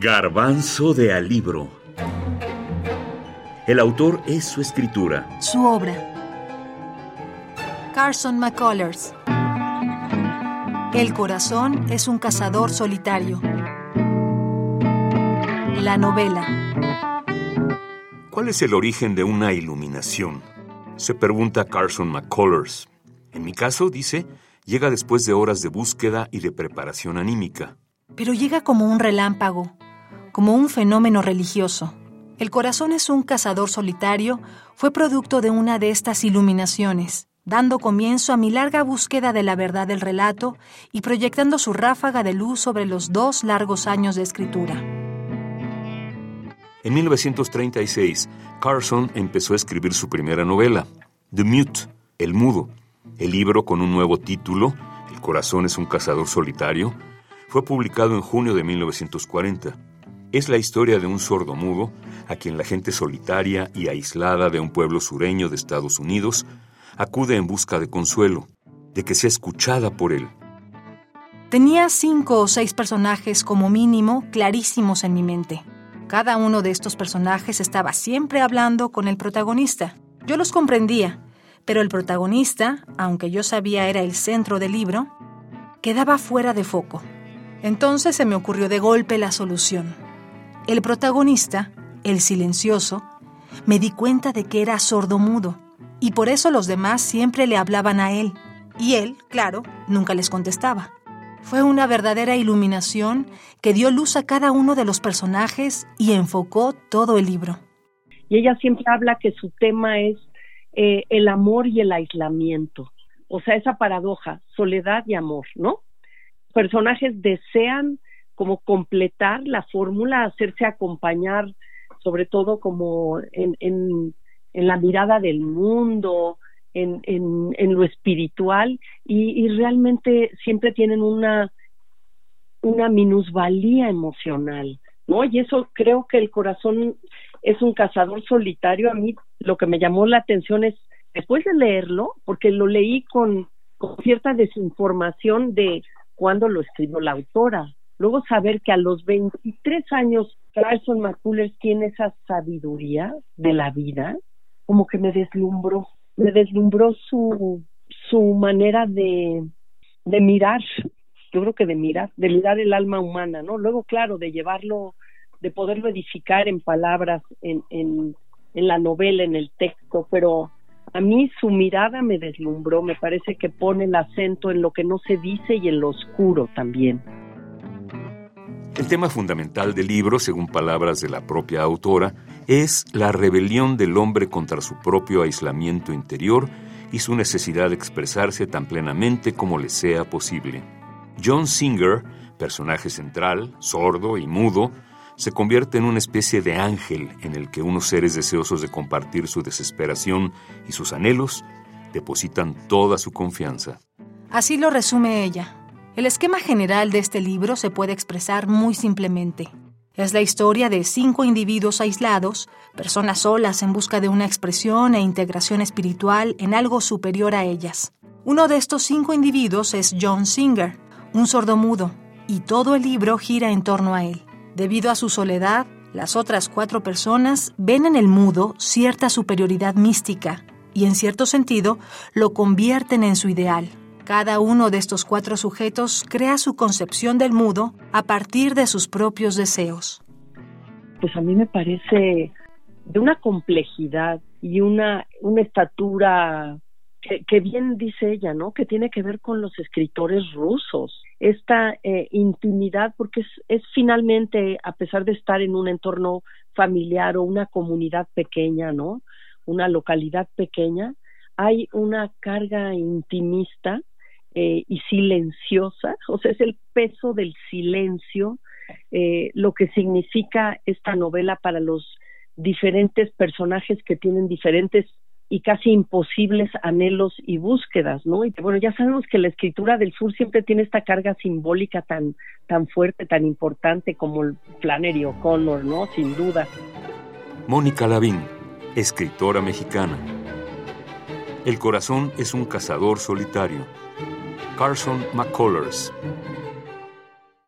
Garbanzo de Alibro. El autor es su escritura. Su obra. Carson McCullers. El corazón es un cazador solitario. La novela. ¿Cuál es el origen de una iluminación? Se pregunta Carson McCullers. En mi caso, dice, llega después de horas de búsqueda y de preparación anímica. Pero llega como un relámpago, como un fenómeno religioso. El corazón es un cazador solitario, fue producto de una de estas iluminaciones, dando comienzo a mi larga búsqueda de la verdad del relato y proyectando su ráfaga de luz sobre los dos largos años de escritura. En 1936, Carson empezó a escribir su primera novela, The Mute, El Mudo. El libro, con un nuevo título, El corazón es un cazador solitario, fue publicado en junio de 1940. Es la historia de un sordo mudo a quien la gente solitaria y aislada de un pueblo sureño de Estados Unidos acude en busca de consuelo, de que sea escuchada por él. Tenía cinco o seis personajes como mínimo clarísimos en mi mente. Cada uno de estos personajes estaba siempre hablando con el protagonista. Yo los comprendía, pero el protagonista, aunque yo sabía era el centro del libro, quedaba fuera de foco. Entonces se me ocurrió de golpe la solución. El protagonista, el silencioso, me di cuenta de que era sordomudo y por eso los demás siempre le hablaban a él y él, claro, nunca les contestaba. Fue una verdadera iluminación que dio luz a cada uno de los personajes y enfocó todo el libro. Y ella siempre habla que su tema es eh, el amor y el aislamiento. O sea, esa paradoja, soledad y amor, ¿no? Personajes desean como completar la fórmula, hacerse acompañar, sobre todo como en, en, la mirada del mundo, en, en, en lo espiritual, y, y, realmente siempre tienen una, una minusvalía emocional, ¿no? Y eso creo que el corazón es un cazador solitario. A mí lo que me llamó la atención es, después de leerlo, porque lo leí con, con cierta desinformación de cuándo lo escribió la autora, Luego saber que a los 23 años Carson McCullers tiene esa sabiduría de la vida, como que me deslumbró, me deslumbró su, su manera de, de mirar, yo creo que de mirar, de mirar el alma humana, ¿no? Luego, claro, de llevarlo, de poderlo edificar en palabras, en, en, en la novela, en el texto, pero a mí su mirada me deslumbró, me parece que pone el acento en lo que no se dice y en lo oscuro también. El tema fundamental del libro, según palabras de la propia autora, es la rebelión del hombre contra su propio aislamiento interior y su necesidad de expresarse tan plenamente como le sea posible. John Singer, personaje central, sordo y mudo, se convierte en una especie de ángel en el que unos seres deseosos de compartir su desesperación y sus anhelos depositan toda su confianza. Así lo resume ella. El esquema general de este libro se puede expresar muy simplemente. Es la historia de cinco individuos aislados, personas solas en busca de una expresión e integración espiritual en algo superior a ellas. Uno de estos cinco individuos es John Singer, un sordomudo, y todo el libro gira en torno a él. Debido a su soledad, las otras cuatro personas ven en el mudo cierta superioridad mística y en cierto sentido lo convierten en su ideal. Cada uno de estos cuatro sujetos crea su concepción del mudo a partir de sus propios deseos. Pues a mí me parece de una complejidad y una, una estatura que, bien dice ella, ¿no? Que tiene que ver con los escritores rusos. Esta eh, intimidad, porque es finalmente, a pesar de estar en un entorno familiar o una comunidad pequeña, ¿no? Una localidad pequeña, hay una carga intimista eh, y silenciosa, o sea, es el peso del silencio eh, lo que significa esta novela para los diferentes personajes que tienen diferentes y casi imposibles anhelos y búsquedas, ¿no? Y bueno, ya sabemos que la escritura del sur siempre tiene esta carga simbólica tan tan fuerte, tan importante como el Flannery O'Connor, ¿no? Sin duda. Mónica Lavín, escritora mexicana. El corazón es un cazador solitario Carson McCullers.